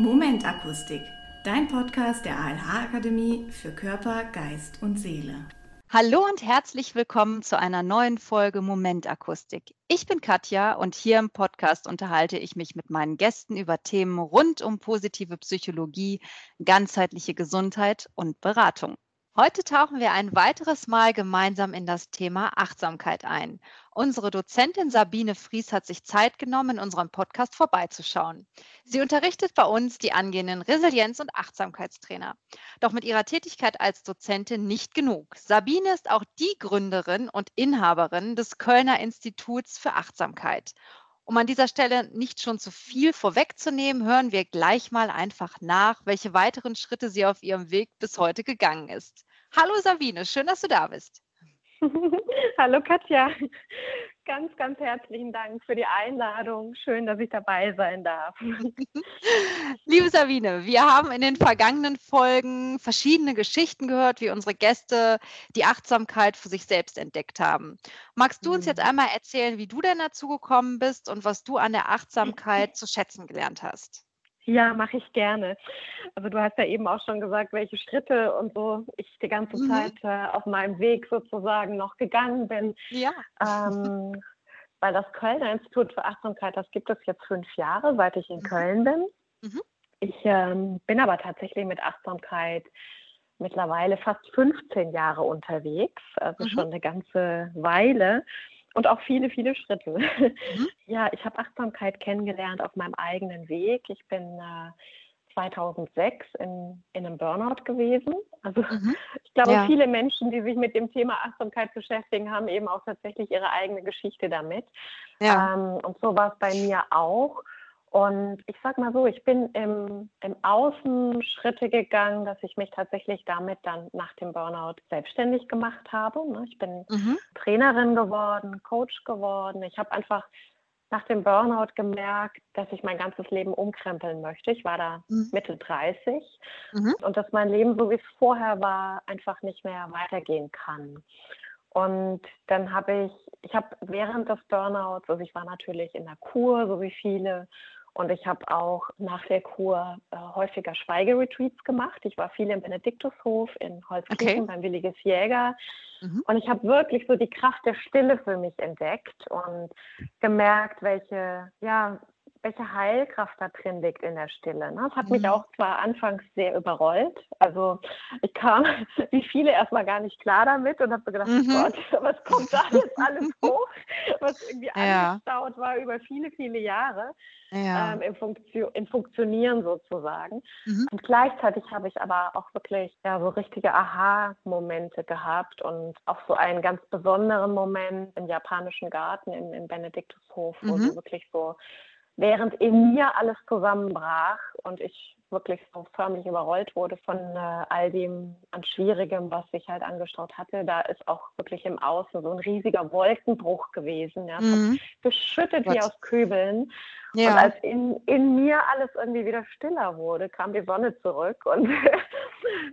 Momentakustik, dein Podcast der ALH Akademie für Körper, Geist und Seele. Hallo und herzlich willkommen zu einer neuen Folge Momentakustik. Ich bin Katja und hier im Podcast unterhalte ich mich mit meinen Gästen über Themen rund um positive Psychologie, ganzheitliche Gesundheit und Beratung. Heute tauchen wir ein weiteres Mal gemeinsam in das Thema Achtsamkeit ein. Unsere Dozentin Sabine Fries hat sich Zeit genommen, in unserem Podcast vorbeizuschauen. Sie unterrichtet bei uns die angehenden Resilienz- und Achtsamkeitstrainer. Doch mit ihrer Tätigkeit als Dozentin nicht genug. Sabine ist auch die Gründerin und Inhaberin des Kölner Instituts für Achtsamkeit. Um an dieser Stelle nicht schon zu viel vorwegzunehmen, hören wir gleich mal einfach nach, welche weiteren Schritte sie auf ihrem Weg bis heute gegangen ist. Hallo Sabine, schön, dass du da bist. Hallo Katja, ganz, ganz herzlichen Dank für die Einladung. Schön, dass ich dabei sein darf. Liebe Sabine, wir haben in den vergangenen Folgen verschiedene Geschichten gehört, wie unsere Gäste die Achtsamkeit für sich selbst entdeckt haben. Magst du uns jetzt mhm. einmal erzählen, wie du denn dazu gekommen bist und was du an der Achtsamkeit zu schätzen gelernt hast? Ja, mache ich gerne. Also du hast ja eben auch schon gesagt, welche Schritte und so ich die ganze mhm. Zeit äh, auf meinem Weg sozusagen noch gegangen bin. Ja. Ähm, weil das Kölner Institut für Achtsamkeit, das gibt es jetzt fünf Jahre, seit ich in mhm. Köln bin. Mhm. Ich ähm, bin aber tatsächlich mit Achtsamkeit mittlerweile fast 15 Jahre unterwegs, also mhm. schon eine ganze Weile und auch viele, viele Schritte. Mhm. Ja, ich habe Achtsamkeit kennengelernt auf meinem eigenen Weg. Ich bin äh, 2006 in, in einem Burnout gewesen. Also mhm. ich glaube, ja. viele Menschen, die sich mit dem Thema Achtsamkeit beschäftigen, haben eben auch tatsächlich ihre eigene Geschichte damit. Ja. Ähm, und so war es bei mir auch. Und ich sag mal so, ich bin im, im Außen Schritte gegangen, dass ich mich tatsächlich damit dann nach dem Burnout selbstständig gemacht habe. Ne? Ich bin mhm. Trainerin geworden, Coach geworden. Ich habe einfach nach dem Burnout gemerkt, dass ich mein ganzes Leben umkrempeln möchte. Ich war da mhm. Mitte 30 mhm. und dass mein Leben, so wie es vorher war, einfach nicht mehr weitergehen kann. Und dann habe ich, ich habe während des Burnouts, also ich war natürlich in der Kur, so wie viele, und ich habe auch nach der Kur äh, häufiger Schweigeretreats gemacht. Ich war viel im Benediktushof in Holzkirchen okay. beim Williges Jäger. Mhm. Und ich habe wirklich so die Kraft der Stille für mich entdeckt und gemerkt, welche, ja, welche Heilkraft da drin liegt in der Stille. Ne? Das hat mhm. mich auch zwar anfangs sehr überrollt. Also ich kam wie viele erstmal gar nicht klar damit und habe so gedacht, mhm. Gott, was kommt da jetzt alles hoch, was irgendwie ja. angestaut war über viele, viele Jahre ja. ähm, im, Funktio im Funktionieren sozusagen. Mhm. Und gleichzeitig habe ich aber auch wirklich ja, so richtige Aha-Momente gehabt und auch so einen ganz besonderen Moment im japanischen Garten im, im Benediktushof, wo mhm. so wirklich so während in mir alles zusammenbrach und ich wirklich so förmlich überrollt wurde von äh, all dem an Schwierigem, was sich halt angestaut hatte. Da ist auch wirklich im Außen so ein riesiger Wolkenbruch gewesen. Ja. Mhm. geschüttet Gott. wie aus Kübeln. Ja. Und als in, in mir alles irgendwie wieder stiller wurde, kam die Sonne zurück. Und,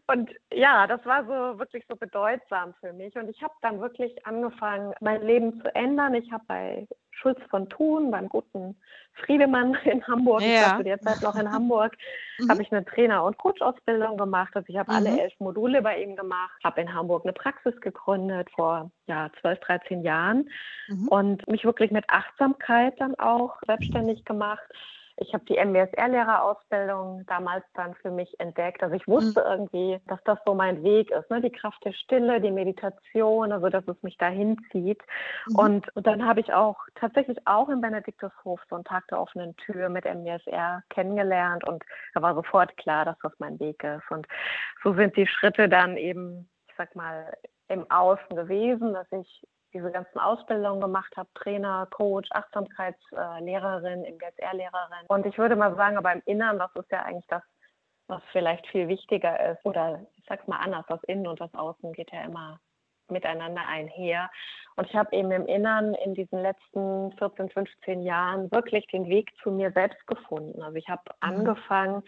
und ja, das war so wirklich so bedeutsam für mich. Und ich habe dann wirklich angefangen, mein Leben zu ändern. Ich habe bei Schulz von Thun, beim guten Friedemann in Hamburg, ja. ich war zu der Zeit noch in Hamburg, mhm. habe ich eine Trainer- und Coach-Ausbildung gemacht. Also ich habe mhm. alle elf Module bei ihm gemacht, habe in Hamburg eine Praxis gegründet vor ja, 12, 13 Jahren mhm. und mich wirklich mit Achtsamkeit dann auch selbstständig gemacht. Ich habe die MBSR-Lehrerausbildung damals dann für mich entdeckt. Also ich wusste mhm. irgendwie, dass das so mein Weg ist, ne? die Kraft der Stille, die Meditation, also dass es mich dahin zieht. Mhm. Und, und dann habe ich auch tatsächlich auch im Benediktushof so einen Tag der offenen Tür mit MBSR kennengelernt und da war sofort klar, dass das mein Weg ist. Und so sind die Schritte dann eben, ich sag mal, im Außen gewesen, dass ich diese ganzen Ausbildungen gemacht habe, Trainer, Coach, Achtsamkeitslehrerin, MGSR-Lehrerin. Und ich würde mal sagen, aber im Inneren, das ist ja eigentlich das, was vielleicht viel wichtiger ist. Oder ich sag's mal anders, das Innen und das Außen geht ja immer miteinander einher. Und ich habe eben im Inneren in diesen letzten 14, 15 Jahren wirklich den Weg zu mir selbst gefunden. Also ich habe mhm. angefangen,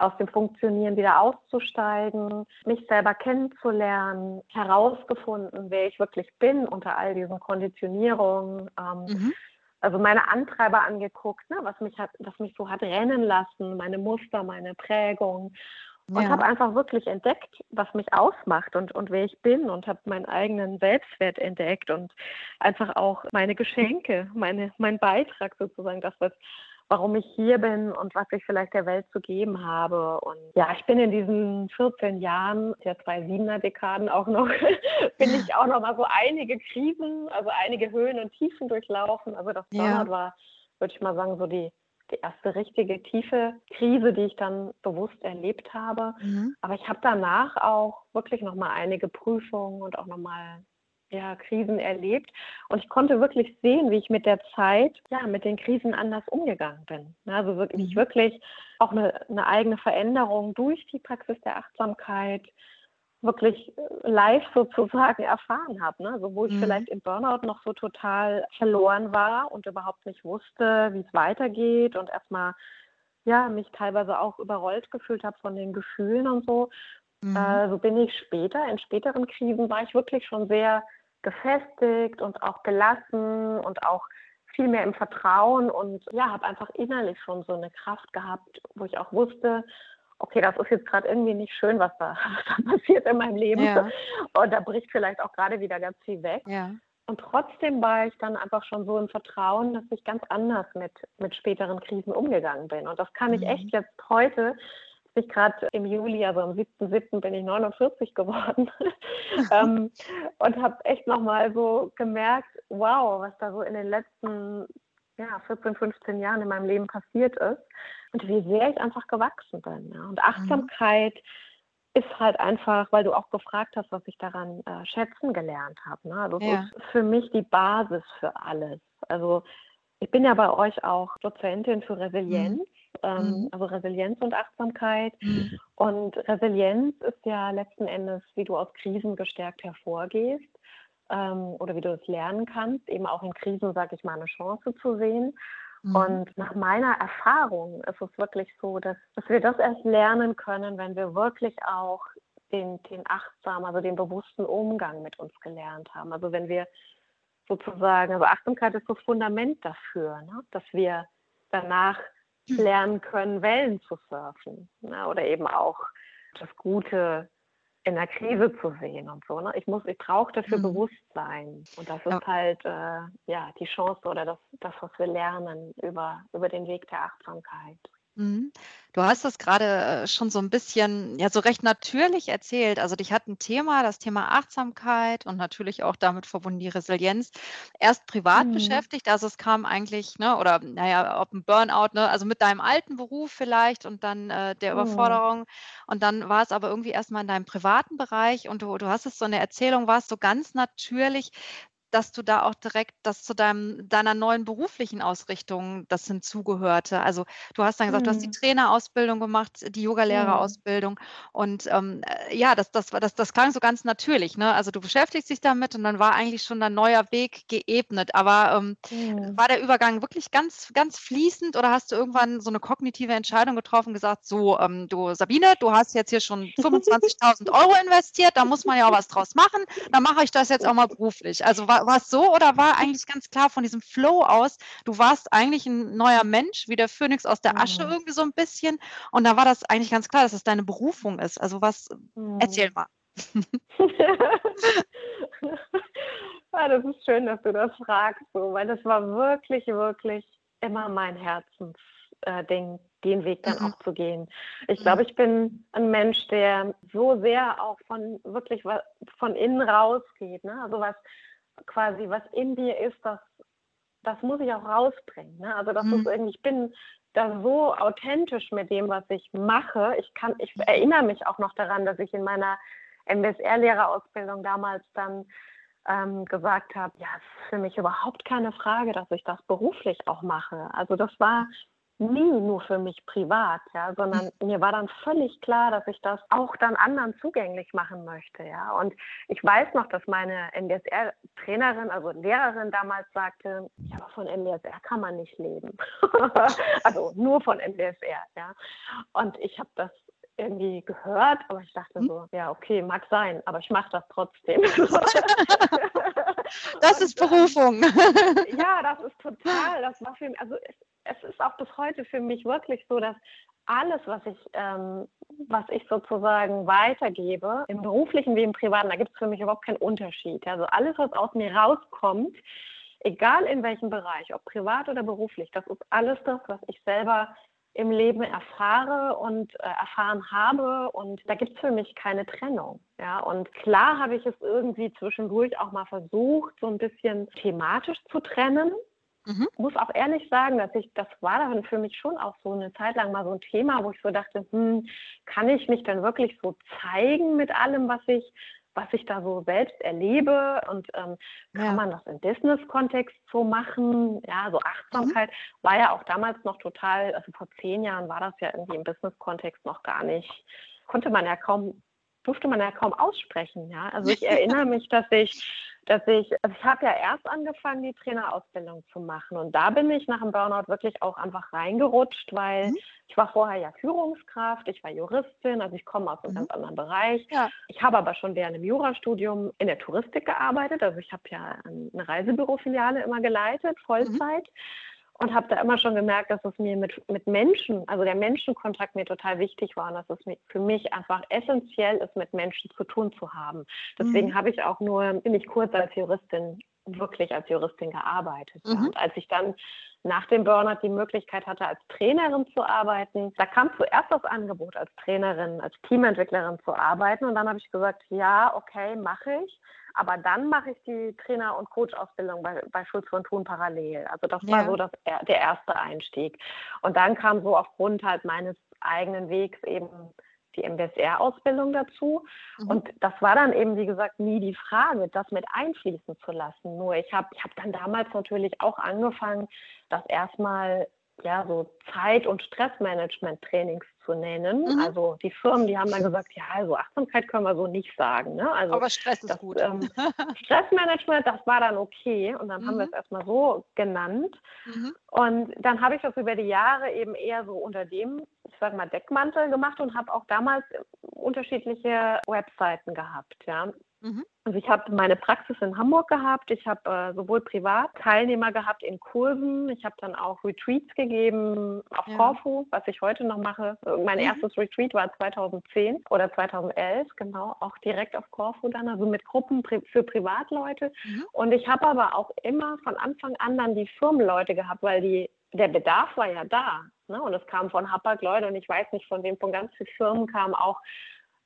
aus dem Funktionieren wieder auszusteigen, mich selber kennenzulernen, herausgefunden, wer ich wirklich bin unter all diesen Konditionierungen. Ähm, mhm. also meine Antreiber angeguckt, ne, was mich hat, was mich so hat rennen lassen, meine Muster, meine Prägung und ja. habe einfach wirklich entdeckt, was mich ausmacht und, und wer ich bin und habe meinen eigenen Selbstwert entdeckt und einfach auch meine Geschenke, meine, mein Beitrag sozusagen, das, was, warum ich hier bin und was ich vielleicht der Welt zu geben habe. Und ja, ich bin in diesen 14 Jahren, der zwei Siebener Dekaden auch noch, bin ich auch noch mal so einige Krisen, also einige Höhen und Tiefen durchlaufen. Also das ja. war, würde ich mal sagen, so die die erste richtige tiefe Krise, die ich dann bewusst erlebt habe. Mhm. Aber ich habe danach auch wirklich nochmal einige Prüfungen und auch nochmal ja, Krisen erlebt. Und ich konnte wirklich sehen, wie ich mit der Zeit, ja, mit den Krisen anders umgegangen bin. Also wirklich, mhm. wirklich auch eine, eine eigene Veränderung durch die Praxis der Achtsamkeit, wirklich äh, live sozusagen erfahren habe. Ne? Also wo ich mhm. vielleicht im Burnout noch so total verloren war und überhaupt nicht wusste, wie es weitergeht und erstmal ja, mich teilweise auch überrollt gefühlt habe von den Gefühlen und so. Mhm. Äh, so bin ich später, in späteren Krisen war ich wirklich schon sehr gefestigt und auch gelassen und auch viel mehr im Vertrauen und ja, habe einfach innerlich schon so eine Kraft gehabt, wo ich auch wusste, okay, das ist jetzt gerade irgendwie nicht schön, was da, was da, passiert in meinem Leben. Ja. Und da bricht vielleicht auch gerade wieder ganz viel weg. Ja. Und trotzdem war ich dann einfach schon so im Vertrauen, dass ich ganz anders mit, mit späteren Krisen umgegangen bin. Und das kann ich mhm. echt jetzt heute, ich gerade im Juli, also am 7.7. bin ich 49 geworden ähm, und habe echt nochmal so gemerkt, wow, was da so in den letzten ja, 14, 15 Jahren in meinem Leben passiert ist und wie sehr ich einfach gewachsen bin. Ja. Und mhm. Achtsamkeit mhm. ist halt einfach, weil du auch gefragt hast, was ich daran äh, schätzen gelernt habe. Ne? Also ja. ist für mich die Basis für alles. Also ich bin ja bei euch auch Dozentin für Resilienz. Mhm. Ähm, mhm. also Resilienz und Achtsamkeit. Mhm. Und Resilienz ist ja letzten Endes, wie du aus Krisen gestärkt hervorgehst ähm, oder wie du es lernen kannst, eben auch in Krisen, sage ich mal, eine Chance zu sehen. Mhm. Und nach meiner Erfahrung ist es wirklich so, dass, dass wir das erst lernen können, wenn wir wirklich auch den, den achtsamen, also den bewussten Umgang mit uns gelernt haben. Also wenn wir sozusagen, also Achtsamkeit ist das Fundament dafür, ne? dass wir danach. Lernen können, Wellen zu surfen ne? oder eben auch das Gute in der Krise zu sehen und so. Ne? Ich muss, ich brauche dafür mhm. Bewusstsein. Und das ist ja. halt äh, ja die Chance oder das, das, was wir lernen über, über den Weg der Achtsamkeit. Mhm. Du hast das gerade äh, schon so ein bisschen, ja, so recht natürlich erzählt. Also dich hat ein Thema, das Thema Achtsamkeit und natürlich auch damit verbunden die Resilienz, erst privat Mhm. beschäftigt. Also es kam eigentlich, ne, oder naja, ob ein Burnout, ne, also mit deinem alten Beruf vielleicht und dann äh, der Mhm. Überforderung. Und dann war es aber irgendwie erstmal in deinem privaten Bereich und du, du hast es so eine Erzählung, war es so ganz natürlich, dass du da auch direkt das zu deinem, deiner neuen beruflichen Ausrichtung das hinzugehörte. Also du hast dann gesagt, mhm. du hast die mhm. Trainerausbildung gemacht, die Yogalehrerausbildung mhm. und ähm, äh, ja, das, das, das, das klang so ganz natürlich. Ne? Also du beschäftigst dich damit und dann war eigentlich schon ein neuer Weg geebnet. Aber ähm, mhm. war der Übergang wirklich ganz, ganz fließend oder hast du irgendwann so eine kognitive Entscheidung getroffen, gesagt, so, ähm, du Sabine, du hast jetzt hier schon 25.000 Euro investiert, da muss man ja auch was draus machen, dann mache ich das jetzt auch mal beruflich. Also war, war, es so oder war eigentlich ganz klar von diesem Flow aus, du warst eigentlich ein neuer Mensch, wie der Phönix aus der Asche mhm. irgendwie so ein bisschen und da war das eigentlich ganz klar, dass es deine Berufung ist. Also was, mhm. erzähl mal. ja, das ist schön, dass du das fragst, so, weil das war wirklich, wirklich immer mein Herzensding, den Weg dann mhm. auch zu gehen. Ich mhm. glaube, ich bin ein Mensch, der so sehr auch von wirklich von innen rausgeht. Ne? Also was quasi, was in dir ist, das, das muss ich auch rausbringen. Ne? Also das mhm. ist irgendwie, ich bin da so authentisch mit dem, was ich mache. Ich kann, ich erinnere mich auch noch daran, dass ich in meiner MBSR-Lehrerausbildung damals dann ähm, gesagt habe, ja, es ist für mich überhaupt keine Frage, dass ich das beruflich auch mache. Also das war nie nur für mich privat, ja, sondern mhm. mir war dann völlig klar, dass ich das auch dann anderen zugänglich machen möchte, ja. Und ich weiß noch, dass meine NDSR-Trainerin, also Lehrerin damals sagte, ja, aber von NDSR kann man nicht leben. also nur von NDSR, ja. Und ich habe das irgendwie gehört, aber ich dachte hm? so, ja, okay, mag sein, aber ich mache das trotzdem. das ist Berufung. ja, das ist total. Das war für mich, also es, ist auch bis heute für mich wirklich so, dass alles, was ich, ähm, was ich sozusagen weitergebe, im beruflichen wie im privaten, da gibt es für mich überhaupt keinen Unterschied. Also alles, was aus mir rauskommt, egal in welchem Bereich, ob privat oder beruflich, das ist alles das, was ich selber im Leben erfahre und äh, erfahren habe. Und da gibt es für mich keine Trennung. Ja, und klar habe ich es irgendwie zwischendurch auch mal versucht, so ein bisschen thematisch zu trennen. Mhm. Muss auch ehrlich sagen, dass ich, das war dann für mich schon auch so eine Zeit lang mal so ein Thema, wo ich so dachte, hm, kann ich mich dann wirklich so zeigen mit allem, was ich was ich da so selbst erlebe und ähm, kann ja. man das im Business-Kontext so machen? Ja, so Achtsamkeit mhm. war ja auch damals noch total, also vor zehn Jahren war das ja irgendwie im Business-Kontext noch gar nicht, konnte man ja kaum, durfte man ja kaum aussprechen. Ja, also ich erinnere mich, dass ich dass ich, also ich habe ja erst angefangen, die Trainerausbildung zu machen und da bin ich nach dem Burnout wirklich auch einfach reingerutscht, weil mhm. ich war vorher ja Führungskraft, ich war Juristin, also ich komme aus einem mhm. ganz anderen Bereich. Ja. Ich habe aber schon während dem Jurastudium in der Touristik gearbeitet, also ich habe ja eine Reisebürofiliale immer geleitet, mhm. Vollzeit. Mhm und habe da immer schon gemerkt, dass es mir mit, mit Menschen, also der Menschenkontakt mir total wichtig war und dass es für mich einfach essentiell ist, mit Menschen zu tun zu haben. Deswegen mhm. habe ich auch nur ziemlich kurz als Juristin, wirklich als Juristin gearbeitet. Mhm. Und als ich dann nach dem Burnout die Möglichkeit hatte, als Trainerin zu arbeiten, da kam zuerst das Angebot, als Trainerin, als Teamentwicklerin zu arbeiten. Und dann habe ich gesagt, ja, okay, mache ich. Aber dann mache ich die Trainer- und Coach-Ausbildung bei, bei Schulz von Thun parallel. Also das ja. war so das, der erste Einstieg. Und dann kam so aufgrund halt meines eigenen Wegs eben die MBSR-Ausbildung dazu. Mhm. Und das war dann eben, wie gesagt, nie die Frage, das mit einfließen zu lassen. Nur ich habe ich hab dann damals natürlich auch angefangen, das erstmal ja, so Zeit- und Stressmanagement-Trainings zu nennen. Mhm. Also die Firmen, die haben dann gesagt, ja, also Achtsamkeit können wir so nicht sagen. Ne? Also Aber Stress ist das, gut. Ähm, Stressmanagement, das war dann okay und dann mhm. haben wir es erstmal so genannt. Mhm. Und dann habe ich das über die Jahre eben eher so unter dem, ich sage mal, Deckmantel gemacht und habe auch damals unterschiedliche Webseiten gehabt. Ja. Mhm. Also ich habe meine Praxis in Hamburg gehabt. Ich habe äh, sowohl privat Teilnehmer gehabt in Kursen. Ich habe dann auch Retreats gegeben auf ja. Corfu, was ich heute noch mache. Äh, mein mhm. erstes Retreat war 2010 oder 2011, genau, auch direkt auf Corfu dann, also mit Gruppen für Privatleute. Mhm. Und ich habe aber auch immer von Anfang an dann die Firmenleute gehabt, weil die der Bedarf war ja da. Ne? Und es kam von Hapag-Leute und ich weiß nicht von wem, von ganz vielen Firmen kamen auch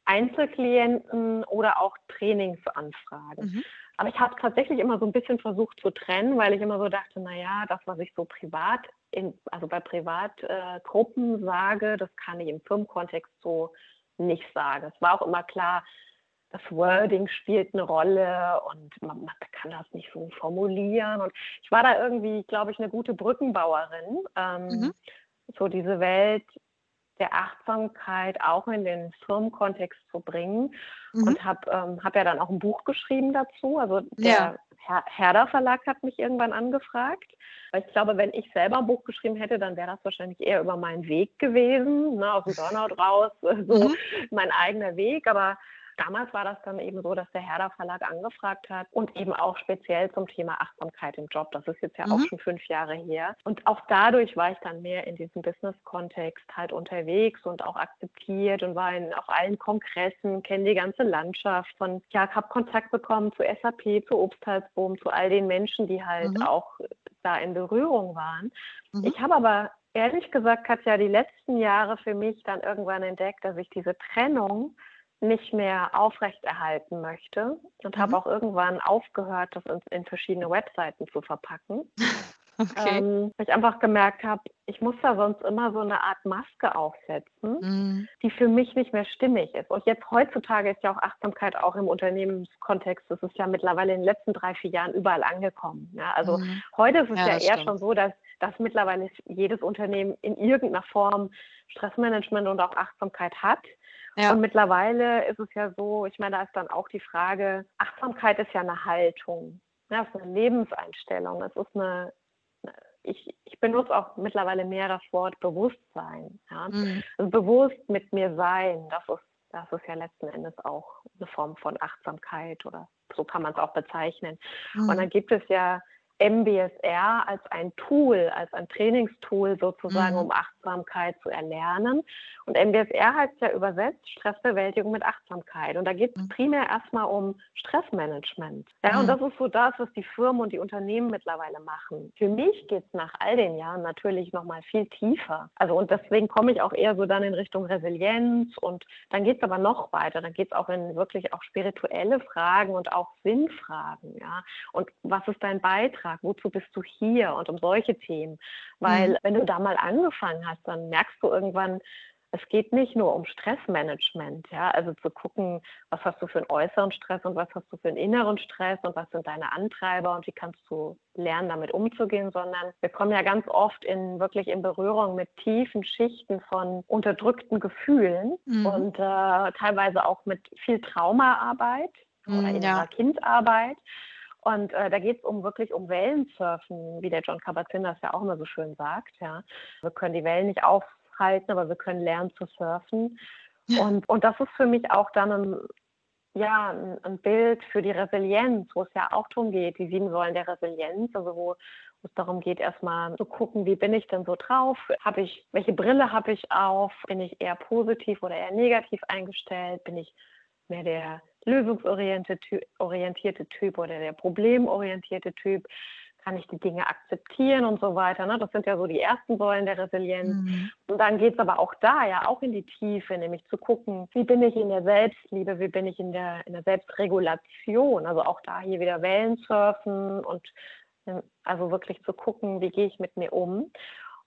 Einzelklienten oder auch Trainingsanfragen. Mhm. Aber ich habe tatsächlich immer so ein bisschen versucht zu trennen, weil ich immer so dachte, naja, das, was ich so privat, in, also bei Privatgruppen äh, sage, das kann ich im Firmenkontext so nicht sagen. Es war auch immer klar, das Wording spielt eine Rolle und man, man, kann das nicht so formulieren. Und ich war da irgendwie, glaube ich, eine gute Brückenbauerin. Ähm, mhm. So diese Welt der Achtsamkeit auch in den Firmenkontext zu bringen. Mhm. Und habe ähm, hab ja dann auch ein Buch geschrieben dazu. Also der ja. Her Herder Verlag hat mich irgendwann angefragt. Weil ich glaube, wenn ich selber ein Buch geschrieben hätte, dann wäre das wahrscheinlich eher über meinen Weg gewesen, ne, aus dem Burnout raus, so mhm. mein eigener Weg. Aber Damals war das dann eben so, dass der Herder Verlag angefragt hat und eben auch speziell zum Thema Achtsamkeit im Job. Das ist jetzt ja mhm. auch schon fünf Jahre her. Und auch dadurch war ich dann mehr in diesem Business-Kontext halt unterwegs und auch akzeptiert und war in, auf allen Kongressen, kenne die ganze Landschaft von, ja, habe Kontakt bekommen zu SAP, zu Obsthalsboom, zu all den Menschen, die halt mhm. auch da in Berührung waren. Mhm. Ich habe aber ehrlich gesagt, Katja, die letzten Jahre für mich dann irgendwann entdeckt, dass ich diese Trennung nicht mehr aufrechterhalten möchte und mhm. habe auch irgendwann aufgehört, das in, in verschiedene Webseiten zu verpacken. Okay. Ähm, weil ich einfach gemerkt habe, ich muss da sonst immer so eine Art Maske aufsetzen, mhm. die für mich nicht mehr stimmig ist. Und jetzt heutzutage ist ja auch Achtsamkeit auch im Unternehmenskontext, das ist ja mittlerweile in den letzten drei, vier Jahren überall angekommen. Ja, also mhm. heute ist es ja, ja eher stimmt. schon so, dass, dass mittlerweile jedes Unternehmen in irgendeiner Form Stressmanagement und auch Achtsamkeit hat. Ja. Und mittlerweile ist es ja so, ich meine, da ist dann auch die Frage, Achtsamkeit ist ja eine Haltung. Ja, es ist eine Lebenseinstellung. Es ist eine, ich, ich benutze auch mittlerweile mehr das Wort Bewusstsein. Ja? Mhm. Also bewusst mit mir sein, das ist Das ist ja letzten Endes auch eine Form von Achtsamkeit oder so kann man es auch bezeichnen. Mhm. Und dann gibt es ja MBSR als ein Tool, als ein Trainingstool sozusagen, mhm. um Achtsamkeit zu erlernen. Und MBSR heißt ja übersetzt Stressbewältigung mit Achtsamkeit. Und da geht es mhm. primär erstmal um Stressmanagement. Ja, mhm. und das ist so das, was die Firmen und die Unternehmen mittlerweile machen. Für mich geht es nach all den Jahren natürlich nochmal viel tiefer. Also und deswegen komme ich auch eher so dann in Richtung Resilienz und dann geht es aber noch weiter. Dann geht es auch in wirklich auch spirituelle Fragen und auch Sinnfragen. Ja. Und was ist dein Beitrag? Beitrag? Wozu bist du hier? Und um solche Themen. Weil mhm. wenn du da mal angefangen hast, dann merkst du irgendwann, es geht nicht nur um Stressmanagement, ja, also zu gucken, was hast du für einen äußeren Stress und was hast du für einen inneren Stress und was sind deine Antreiber und wie kannst du lernen, damit umzugehen, sondern wir kommen ja ganz oft in wirklich in Berührung mit tiefen Schichten von unterdrückten Gefühlen mhm. und äh, teilweise auch mit viel Traumaarbeit mhm, oder innerer ja. Kindarbeit. Und äh, da geht es um wirklich um Wellensurfen, wie der John Kabat-Zinn das ja auch immer so schön sagt. Ja. Wir können die Wellen nicht aufhalten, aber wir können lernen zu surfen. Und, und das ist für mich auch dann ein, ja, ein, ein Bild für die Resilienz, wo es ja auch darum geht, die sieben Säulen der Resilienz, also wo, es darum geht, erstmal zu gucken, wie bin ich denn so drauf? Habe ich, welche Brille habe ich auf? Bin ich eher positiv oder eher negativ eingestellt? Bin ich mehr der lösungsorientierte Typ oder der problemorientierte Typ? Kann ich die Dinge akzeptieren und so weiter? Ne? Das sind ja so die ersten Säulen der Resilienz. Mhm. Und dann geht es aber auch da ja auch in die Tiefe, nämlich zu gucken, wie bin ich in der Selbstliebe, wie bin ich in der, in der Selbstregulation? Also auch da hier wieder Wellen surfen und ähm, also wirklich zu gucken, wie gehe ich mit mir um.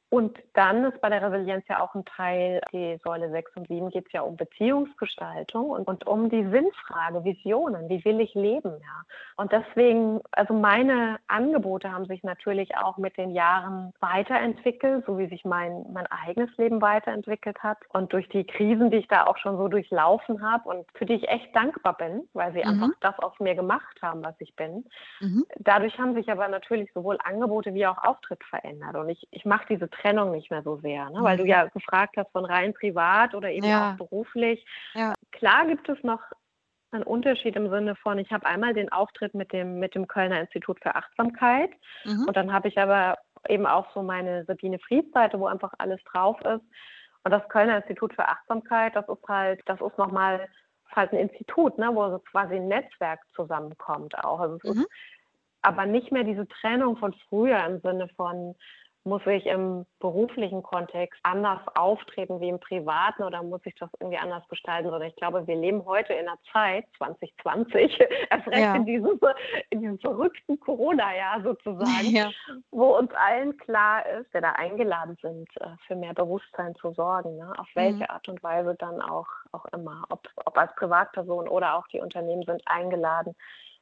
Und dann ist bei der Resilienz ja auch ein Teil, die Säule 6 und 7 geht es ja um Beziehungsgestaltung und, und, um die Sinnfrage, Visionen, wie will ich leben, ja. Und deswegen, also meine Angebote haben sich natürlich auch mit den Jahren weiterentwickelt, so wie sich mein, mein eigenes Leben weiterentwickelt hat. Und durch die Krisen, die ich da auch schon so durchlaufen habe und für die ich echt dankbar bin, weil sie mhm. einfach das aus mir gemacht haben, was ich bin. Mhm. Dadurch haben sich aber natürlich sowohl Angebote wie auch Auftritt verändert. Und ich, ich mache diese Trennung nicht mehr so sehr, ne? weil du mhm. ja gefragt hast von rein privat oder eben ja. auch beruflich. Ja. Klar gibt es noch einen Unterschied im Sinne von, ich habe einmal den Auftritt mit dem, mit dem Kölner Institut für Achtsamkeit mhm. und dann habe ich aber eben auch so meine Sabine Fried-Seite, wo einfach alles drauf ist. Und das Kölner Institut für Achtsamkeit, das ist halt, das ist nochmal halt ein Institut, ne, wo so quasi ein Netzwerk zusammenkommt auch. Also es mhm. ist aber nicht mehr diese Trennung von früher im Sinne von, muss ich im beruflichen Kontext anders auftreten wie im privaten oder muss ich das irgendwie anders gestalten? Sondern ich glaube, wir leben heute in einer Zeit, 2020, erst recht ja. in, diesem, in diesem verrückten Corona-Jahr sozusagen, ja. wo uns allen klar ist, wir da eingeladen sind, äh, für mehr Bewusstsein zu sorgen. Ne? Auf welche mhm. Art und Weise dann auch, auch immer, ob, ob als Privatperson oder auch die Unternehmen sind eingeladen,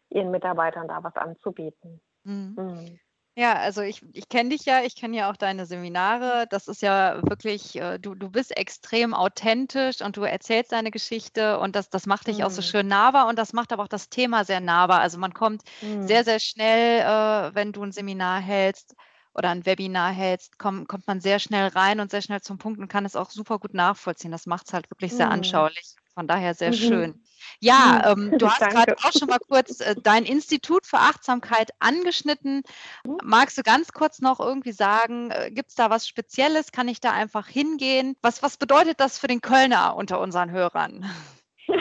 ihren Mitarbeitern da was anzubieten. Mhm. Mhm. Ja, also ich, ich kenne dich ja, ich kenne ja auch deine Seminare. Das ist ja wirklich, äh, du, du bist extrem authentisch und du erzählst deine Geschichte und das, das macht dich auch so mhm. schön nahbar und das macht aber auch das Thema sehr nahbar. Also man kommt sehr, mhm. sehr schnell, äh, wenn du ein Seminar hältst oder ein Webinar hältst, komm, kommt man sehr schnell rein und sehr schnell zum Punkt und kann es auch super gut nachvollziehen. Das macht es halt wirklich sehr Mhm. anschaulich. Von daher sehr Mhm. schön. Ja, ähm, du hast gerade auch schon mal kurz äh, dein Institut für Achtsamkeit angeschnitten. Mhm. Magst du ganz kurz noch irgendwie sagen, äh, gibt es da was Spezielles? Kann ich da einfach hingehen? Was, was bedeutet das für den Kölner unter unseren Hörern?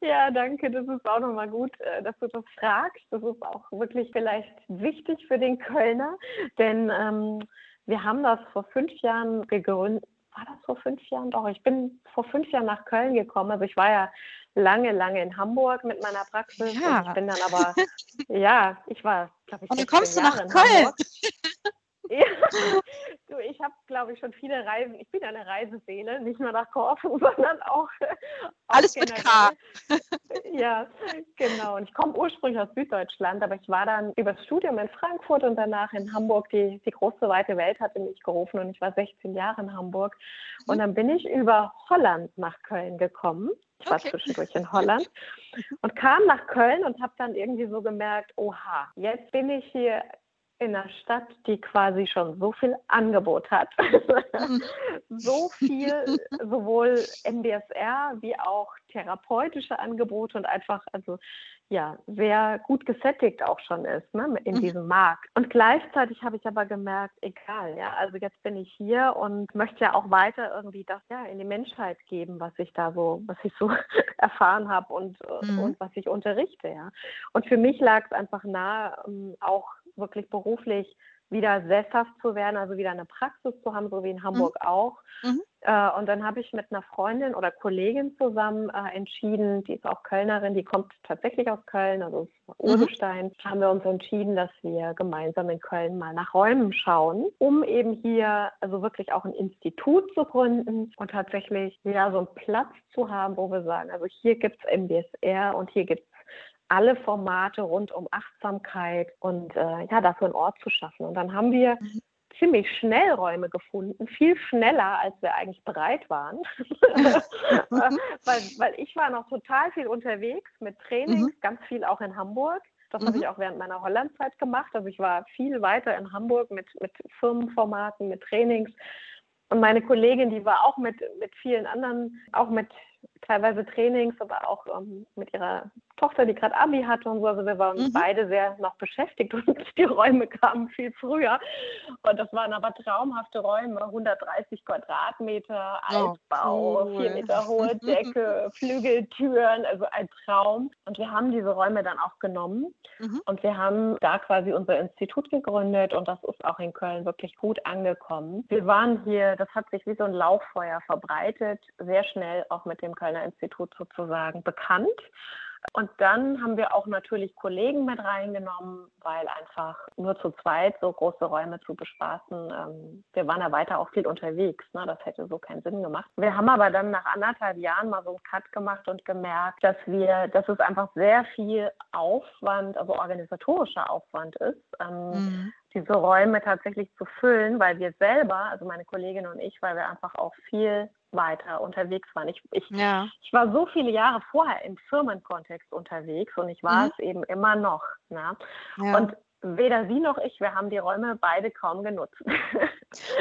ja, danke. Das ist auch nochmal gut, äh, dass du das fragst. Das ist auch wirklich vielleicht wichtig für den Kölner, denn ähm, wir haben das vor fünf Jahren gegründet, war das vor fünf Jahren? Doch, ich bin vor fünf Jahren nach Köln gekommen. Also ich war ja lange, lange in Hamburg mit meiner Praxis. Ja. Und ich bin dann aber, ja, ich war, glaube ich, Und dann kommst du nach Köln. Ja. Du, ich habe, glaube ich, schon viele Reisen. Ich bin eine Reiseseele, nicht nur nach Korfu, sondern auch. Alles auch mit K. Ja, genau. Und ich komme ursprünglich aus Süddeutschland, aber ich war dann übers Studium in Frankfurt und danach in Hamburg. Die, die große, weite Welt hatte mich gerufen und ich war 16 Jahre in Hamburg. Und dann bin ich über Holland nach Köln gekommen. Ich war okay. zwischendurch in Holland und kam nach Köln und habe dann irgendwie so gemerkt, oha, jetzt bin ich hier in einer Stadt, die quasi schon so viel Angebot hat, so viel sowohl MBSR wie auch therapeutische Angebote und einfach also ja sehr gut gesättigt auch schon ist ne, in mhm. diesem Markt. Und gleichzeitig habe ich aber gemerkt, egal, ja, also jetzt bin ich hier und möchte ja auch weiter irgendwie das ja in die Menschheit geben, was ich da so, was ich so erfahren habe und, mhm. und was ich unterrichte, ja. Und für mich lag es einfach nahe, ähm, auch wirklich beruflich wieder sesshaft zu werden, also wieder eine Praxis zu haben, so wie in Hamburg mhm. auch. Mhm. Äh, und dann habe ich mit einer Freundin oder Kollegin zusammen äh, entschieden, die ist auch Kölnerin, die kommt tatsächlich aus Köln, also aus Urstein, mhm. haben wir uns entschieden, dass wir gemeinsam in Köln mal nach Räumen schauen, um eben hier also wirklich auch ein Institut zu gründen und tatsächlich ja so einen Platz zu haben, wo wir sagen, also hier gibt es MBSR und hier gibt es alle Formate rund um Achtsamkeit und äh, ja, dafür einen Ort zu schaffen. Und dann haben wir mhm. ziemlich schnell Räume gefunden, viel schneller, als wir eigentlich bereit waren. weil, weil ich war noch total viel unterwegs mit Trainings, mhm. ganz viel auch in Hamburg. Das mhm. habe ich auch während meiner Hollandzeit gemacht. Also ich war viel weiter in Hamburg mit, mit Firmenformaten, mit Trainings. Und meine Kollegin, die war auch mit, mit vielen anderen, auch mit teilweise Trainings, aber auch ähm, mit ihrer Tochter, die gerade Abi hatte und so. Also wir waren mhm. beide sehr noch beschäftigt und die Räume kamen viel früher. Und das waren aber traumhafte Räume, 130 Quadratmeter, Altbau, oh, cool. vier Meter hohe Decke, Flügeltüren, also ein Traum. Und wir haben diese Räume dann auch genommen mhm. und wir haben da quasi unser Institut gegründet und das ist auch in Köln wirklich gut angekommen. Wir waren hier, das hat sich wie so ein Lauffeuer verbreitet, sehr schnell auch mit dem Kölner Institut sozusagen bekannt. Und dann haben wir auch natürlich Kollegen mit reingenommen, weil einfach nur zu zweit so große Räume zu bespaßen, ähm, wir waren ja weiter auch viel unterwegs, ne? das hätte so keinen Sinn gemacht. Wir haben aber dann nach anderthalb Jahren mal so einen Cut gemacht und gemerkt, dass wir, dass es einfach sehr viel Aufwand, also organisatorischer Aufwand ist, ähm, mhm diese Räume tatsächlich zu füllen, weil wir selber, also meine Kollegin und ich, weil wir einfach auch viel weiter unterwegs waren. Ich, ich, ja. ich war so viele Jahre vorher im Firmenkontext unterwegs und ich war mhm. es eben immer noch. Ne? Ja. Und weder sie noch ich, wir haben die Räume beide kaum genutzt.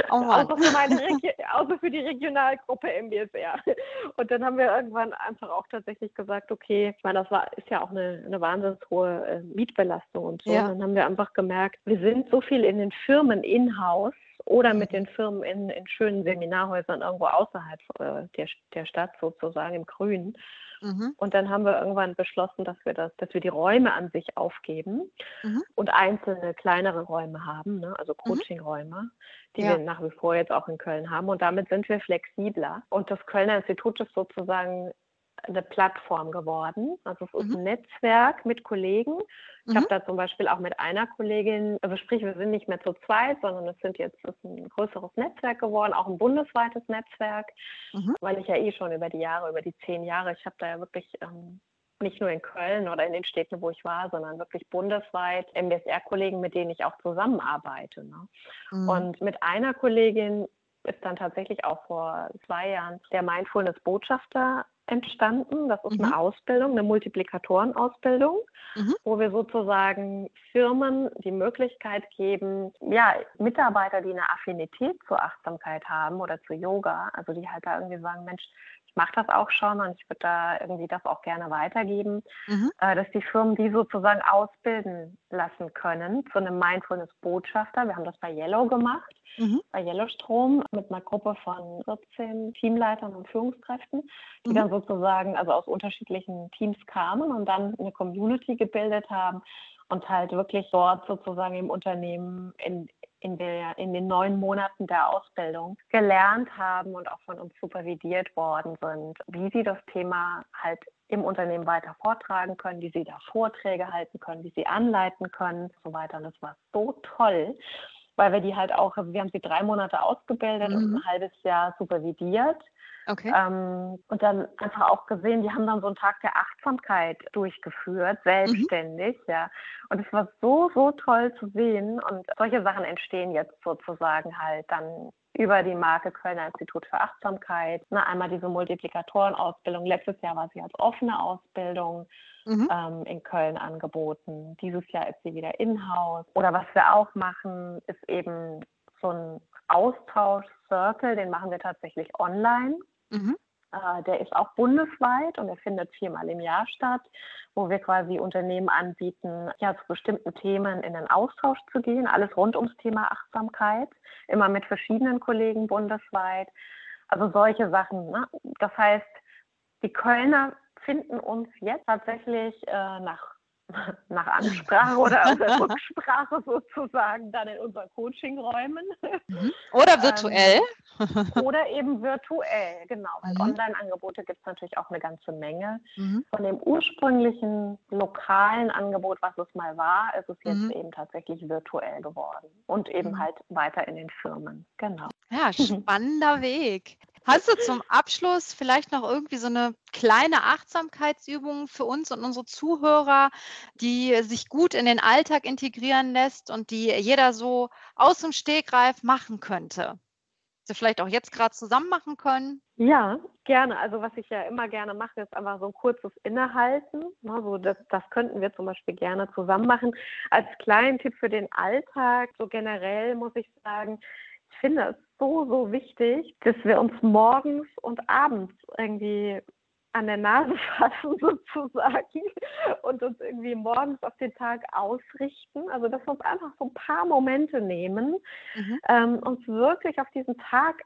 Oh außer, für meine außer für die Regionalgruppe MBSR. Und dann haben wir irgendwann einfach auch tatsächlich gesagt, okay, ich meine, das war, ist ja auch eine, eine wahnsinnig hohe äh, Mietbelastung und so. Ja. Und dann haben wir einfach gemerkt, wir sind so viel in den Firmen in-house, oder mit den Firmen in, in schönen Seminarhäusern irgendwo außerhalb äh, der, der Stadt sozusagen im Grünen. Mhm. Und dann haben wir irgendwann beschlossen, dass wir das, dass wir die Räume an sich aufgeben mhm. und einzelne kleinere Räume haben, ne? also mhm. Coachingräume, die ja. wir nach wie vor jetzt auch in Köln haben. Und damit sind wir flexibler. Und das Kölner Institut ist sozusagen eine Plattform geworden. Also es ist mhm. ein Netzwerk mit Kollegen. Ich mhm. habe da zum Beispiel auch mit einer Kollegin, also sprich, wir sind nicht mehr zu zweit, sondern es sind jetzt ist ein größeres Netzwerk geworden, auch ein bundesweites Netzwerk, mhm. weil ich ja eh schon über die Jahre, über die zehn Jahre, ich habe da ja wirklich ähm, nicht nur in Köln oder in den Städten, wo ich war, sondern wirklich bundesweit MBSR-Kollegen, mit denen ich auch zusammenarbeite. Ne? Mhm. Und mit einer Kollegin ist dann tatsächlich auch vor zwei Jahren der Mindfulness-Botschafter entstanden. Das ist mhm. eine Ausbildung, eine Multiplikatorenausbildung, mhm. wo wir sozusagen Firmen die Möglichkeit geben, ja, Mitarbeiter, die eine Affinität zur Achtsamkeit haben oder zu Yoga, also die halt da irgendwie sagen, Mensch, ich mache das auch schon und ich würde da irgendwie das auch gerne weitergeben, mhm. äh, dass die Firmen die sozusagen ausbilden lassen können zu einem Mindfulness-Botschafter. Wir haben das bei Yellow gemacht, mhm. bei Yellowstrom mit einer Gruppe von 14 Teamleitern und Führungskräften, die mhm. dann sozusagen also aus unterschiedlichen Teams kamen und dann eine Community gebildet haben und halt wirklich dort sozusagen im Unternehmen in, in, der, in den neun Monaten der Ausbildung gelernt haben und auch von uns supervidiert worden sind, wie sie das Thema halt im Unternehmen weiter vortragen können, wie sie da Vorträge halten können, wie sie anleiten können und so weiter. Und das war so toll, weil wir die halt auch, wir haben sie drei Monate ausgebildet mhm. und ein halbes Jahr supervidiert Okay. Ähm, und dann einfach auch gesehen, die haben dann so einen Tag der Achtsamkeit durchgeführt, selbstständig, mhm. ja. Und es war so, so toll zu sehen. Und solche Sachen entstehen jetzt sozusagen halt dann über die Marke Kölner Institut für Achtsamkeit. Na, einmal diese Multiplikatorenausbildung. Letztes Jahr war sie als offene Ausbildung mhm. ähm, in Köln angeboten. Dieses Jahr ist sie wieder in-house. Oder was wir auch machen, ist eben so ein Austausch-Circle, den machen wir tatsächlich online. Mhm. Äh, der ist auch bundesweit und er findet viermal im Jahr statt, wo wir quasi Unternehmen anbieten, ja, zu bestimmten Themen in den Austausch zu gehen. Alles rund ums Thema Achtsamkeit, immer mit verschiedenen Kollegen bundesweit. Also solche Sachen. Ne? Das heißt, die Kölner finden uns jetzt tatsächlich äh, nach nach Ansprache oder Rücksprache sozusagen dann in unseren Coachingräumen. Mhm. Oder virtuell. Ähm, oder eben virtuell, genau. Weil mhm. Online-Angebote gibt es natürlich auch eine ganze Menge. Mhm. Von dem ursprünglichen lokalen Angebot, was es mal war, ist es jetzt mhm. eben tatsächlich virtuell geworden. Und eben mhm. halt weiter in den Firmen. Genau. Ja, spannender Weg. Hast du zum Abschluss vielleicht noch irgendwie so eine kleine Achtsamkeitsübung für uns und unsere Zuhörer, die sich gut in den Alltag integrieren lässt und die jeder so aus dem Stegreif machen könnte? Sie vielleicht auch jetzt gerade zusammen machen können? Ja, gerne. Also was ich ja immer gerne mache, ist einfach so ein kurzes Innehalten. Also das, das könnten wir zum Beispiel gerne zusammen machen. Als kleinen Tipp für den Alltag, so generell muss ich sagen, ich finde es so, so wichtig, dass wir uns morgens und abends irgendwie an der Nase fassen sozusagen und uns irgendwie morgens auf den Tag ausrichten. Also dass wir uns einfach so ein paar Momente nehmen, mhm. ähm, uns wirklich auf diesen Tag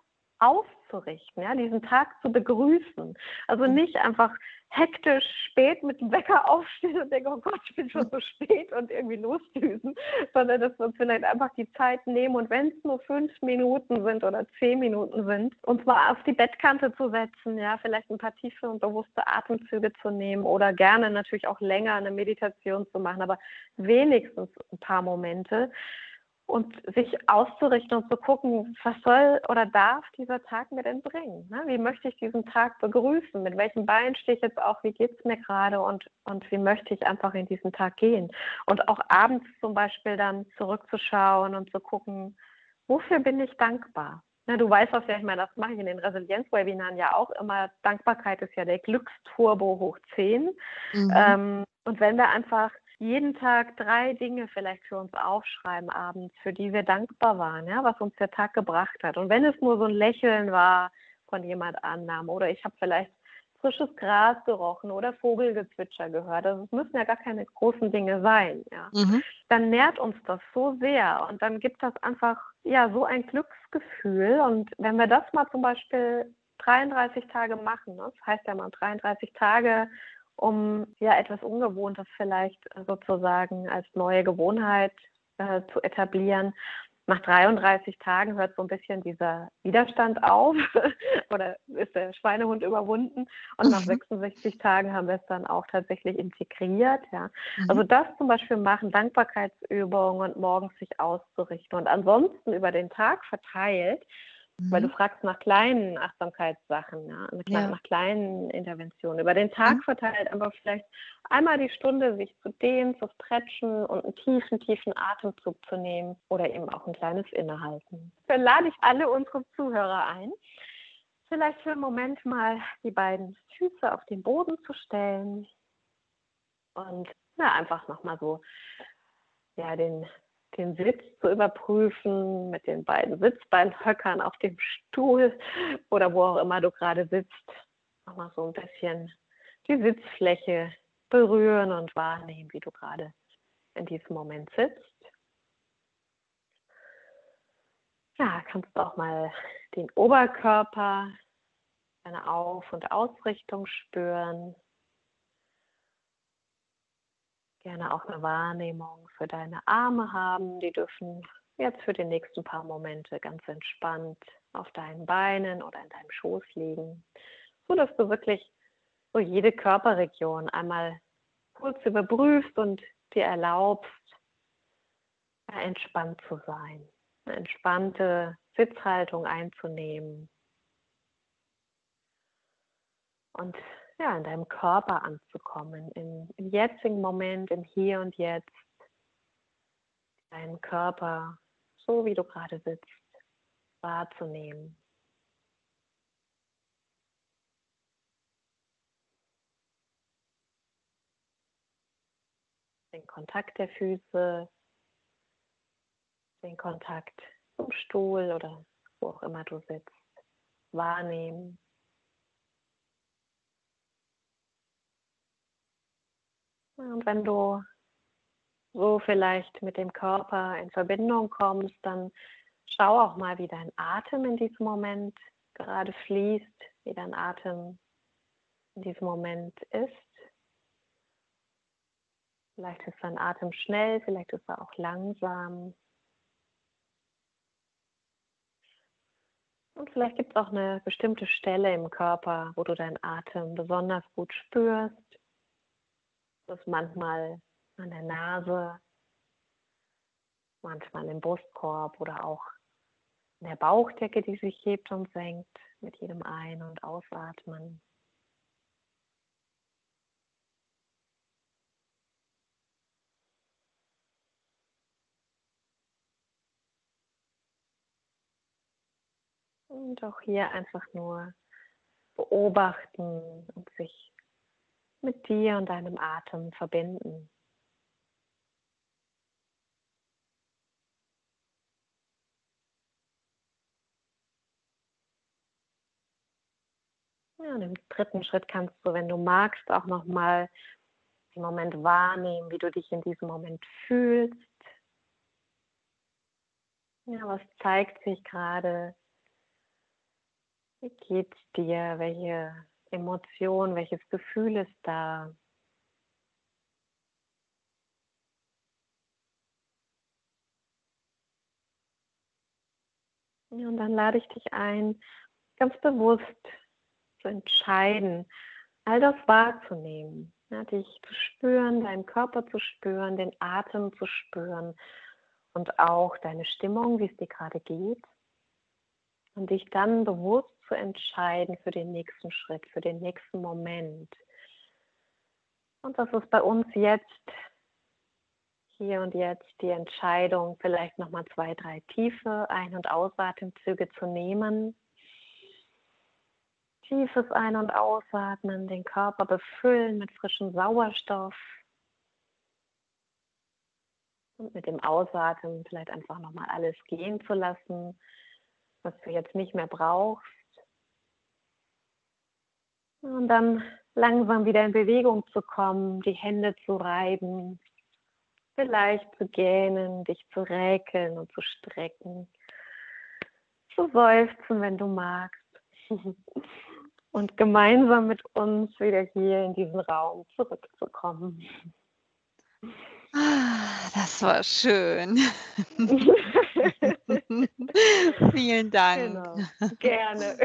auszurichten, ja, diesen Tag zu begrüßen. Also mhm. nicht einfach hektisch spät mit dem Wecker aufstehen und denken, oh Gott, ich bin schon so spät und irgendwie losdüsen, sondern dass wir uns vielleicht einfach die Zeit nehmen und wenn es nur fünf Minuten sind oder zehn Minuten sind, uns mal auf die Bettkante zu setzen, ja, vielleicht ein paar tiefe und bewusste Atemzüge zu nehmen oder gerne natürlich auch länger eine Meditation zu machen, aber wenigstens ein paar Momente und sich auszurichten und zu gucken, was soll oder darf dieser Tag mir denn bringen? Ne? Wie möchte ich diesen Tag begrüßen? Mit welchem Bein stehe ich jetzt auch? Wie geht es mir gerade? Und, und wie möchte ich einfach in diesen Tag gehen? Und auch abends zum Beispiel dann zurückzuschauen und zu gucken, wofür bin ich dankbar? Ne, du weißt das ja, ich meine, das mache ich in den Resilienz-Webinaren ja auch immer. Dankbarkeit ist ja der Glücksturbo hoch 10. Mhm. Ähm, und wenn wir einfach jeden Tag drei Dinge vielleicht für uns aufschreiben abends, für die wir dankbar waren, ja, was uns der Tag gebracht hat. Und wenn es nur so ein Lächeln war von jemand anderem oder ich habe vielleicht frisches Gras gerochen oder Vogelgezwitscher gehört, also es müssen ja gar keine großen Dinge sein, ja. Mhm. Dann nährt uns das so sehr und dann gibt das einfach ja so ein Glücksgefühl. Und wenn wir das mal zum Beispiel 33 Tage machen, ne, das heißt ja mal 33 Tage um ja etwas Ungewohntes vielleicht sozusagen als neue Gewohnheit äh, zu etablieren. Nach 33 Tagen hört so ein bisschen dieser Widerstand auf oder ist der Schweinehund überwunden und nach 66 mhm. Tagen haben wir es dann auch tatsächlich integriert. Ja. Mhm. Also das zum Beispiel machen, Dankbarkeitsübungen und morgens sich auszurichten und ansonsten über den Tag verteilt Mhm. Weil du mhm. fragst nach kleinen Achtsamkeitssachen, ja? ja. nach kleinen Interventionen. Über den Tag mhm. verteilt aber vielleicht einmal die Stunde sich zu dehnen, zu stretchen und einen tiefen, tiefen Atemzug zu nehmen oder eben auch ein kleines Innehalten. Dann lade ich alle unsere Zuhörer ein, vielleicht für einen Moment mal die beiden Füße auf den Boden zu stellen und ja, einfach nochmal so ja, den den Sitz zu überprüfen mit den beiden Sitzbeinhöckern auf dem Stuhl oder wo auch immer du gerade sitzt. Nochmal so ein bisschen die Sitzfläche berühren und wahrnehmen, wie du gerade in diesem Moment sitzt. Ja, kannst du auch mal den Oberkörper, deine Auf- und Ausrichtung spüren gerne auch eine Wahrnehmung für deine Arme haben. Die dürfen jetzt für die nächsten paar Momente ganz entspannt auf deinen Beinen oder in deinem Schoß liegen, so dass du wirklich so jede Körperregion einmal kurz überprüfst und dir erlaubst, entspannt zu sein, eine entspannte Sitzhaltung einzunehmen. Und ja, in deinem Körper anzukommen, im, im jetzigen Moment, im Hier und Jetzt, deinen Körper, so wie du gerade sitzt, wahrzunehmen. Den Kontakt der Füße, den Kontakt zum Stuhl oder wo auch immer du sitzt, wahrnehmen. Und wenn du so vielleicht mit dem Körper in Verbindung kommst, dann schau auch mal, wie dein Atem in diesem Moment gerade fließt, wie dein Atem in diesem Moment ist. Vielleicht ist dein Atem schnell, vielleicht ist er auch langsam. Und vielleicht gibt es auch eine bestimmte Stelle im Körper, wo du deinen Atem besonders gut spürst. Das manchmal an der Nase, manchmal im Brustkorb oder auch in der Bauchdecke, die sich hebt und senkt mit jedem Ein- und Ausatmen. Und auch hier einfach nur beobachten und sich mit dir und deinem Atem verbinden. Ja, und im dritten Schritt kannst du, wenn du magst, auch nochmal den Moment wahrnehmen, wie du dich in diesem Moment fühlst. Ja, was zeigt sich gerade? Wie geht's dir? Welche Emotion, welches Gefühl ist da? Ja, und dann lade ich dich ein, ganz bewusst zu entscheiden, all das wahrzunehmen, ja, dich zu spüren, deinen Körper zu spüren, den Atem zu spüren und auch deine Stimmung, wie es dir gerade geht. Und dich dann bewusst zu entscheiden für den nächsten Schritt, für den nächsten Moment. Und das ist bei uns jetzt, hier und jetzt, die Entscheidung, vielleicht nochmal zwei, drei tiefe Ein- und Ausatemzüge zu nehmen. Tiefes Ein- und Ausatmen, den Körper befüllen mit frischem Sauerstoff. Und mit dem Ausatmen vielleicht einfach nochmal alles gehen zu lassen, was du jetzt nicht mehr brauchst. Und dann langsam wieder in Bewegung zu kommen, die Hände zu reiben, vielleicht zu gähnen, dich zu räkeln und zu strecken, zu seufzen, wenn du magst. Und gemeinsam mit uns wieder hier in diesen Raum zurückzukommen. Ah, das war schön. Vielen Dank. Genau. Gerne.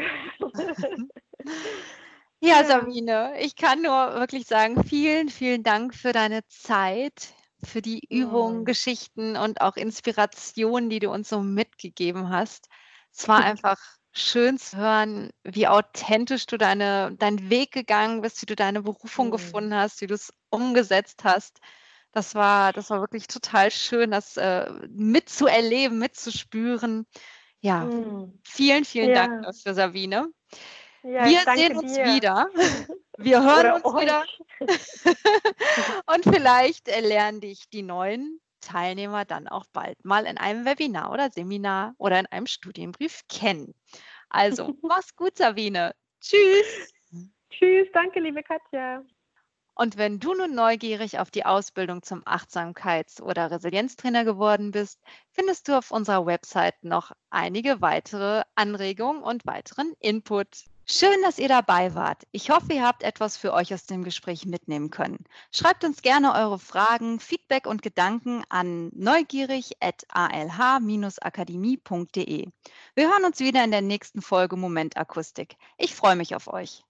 Ja, Sabine, ich kann nur wirklich sagen, vielen, vielen Dank für deine Zeit, für die Übungen, mhm. Geschichten und auch Inspirationen, die du uns so mitgegeben hast. Es war einfach schön zu hören, wie authentisch du deine, deinen Weg gegangen bist, wie du deine Berufung mhm. gefunden hast, wie du es umgesetzt hast. Das war, das war wirklich total schön, das äh, mitzuerleben, mitzuspüren. Ja, mhm. vielen, vielen ja. Dank dafür, Sabine. Ja, wir sehen uns dir. wieder. Wir hören Oder uns euch. wieder. Und vielleicht lernen dich die neuen Teilnehmer dann auch bald mal in einem Webinar oder Seminar oder in einem Studienbrief kennen. Also, mach's gut, Sabine. Tschüss. Tschüss, danke, liebe Katja. Und wenn du nun neugierig auf die Ausbildung zum Achtsamkeits- oder Resilienztrainer geworden bist, findest du auf unserer Website noch einige weitere Anregungen und weiteren Input. Schön, dass ihr dabei wart. Ich hoffe, ihr habt etwas für euch aus dem Gespräch mitnehmen können. Schreibt uns gerne eure Fragen, Feedback und Gedanken an neugierig.alh-akademie.de. Wir hören uns wieder in der nächsten Folge Momentakustik. Ich freue mich auf euch.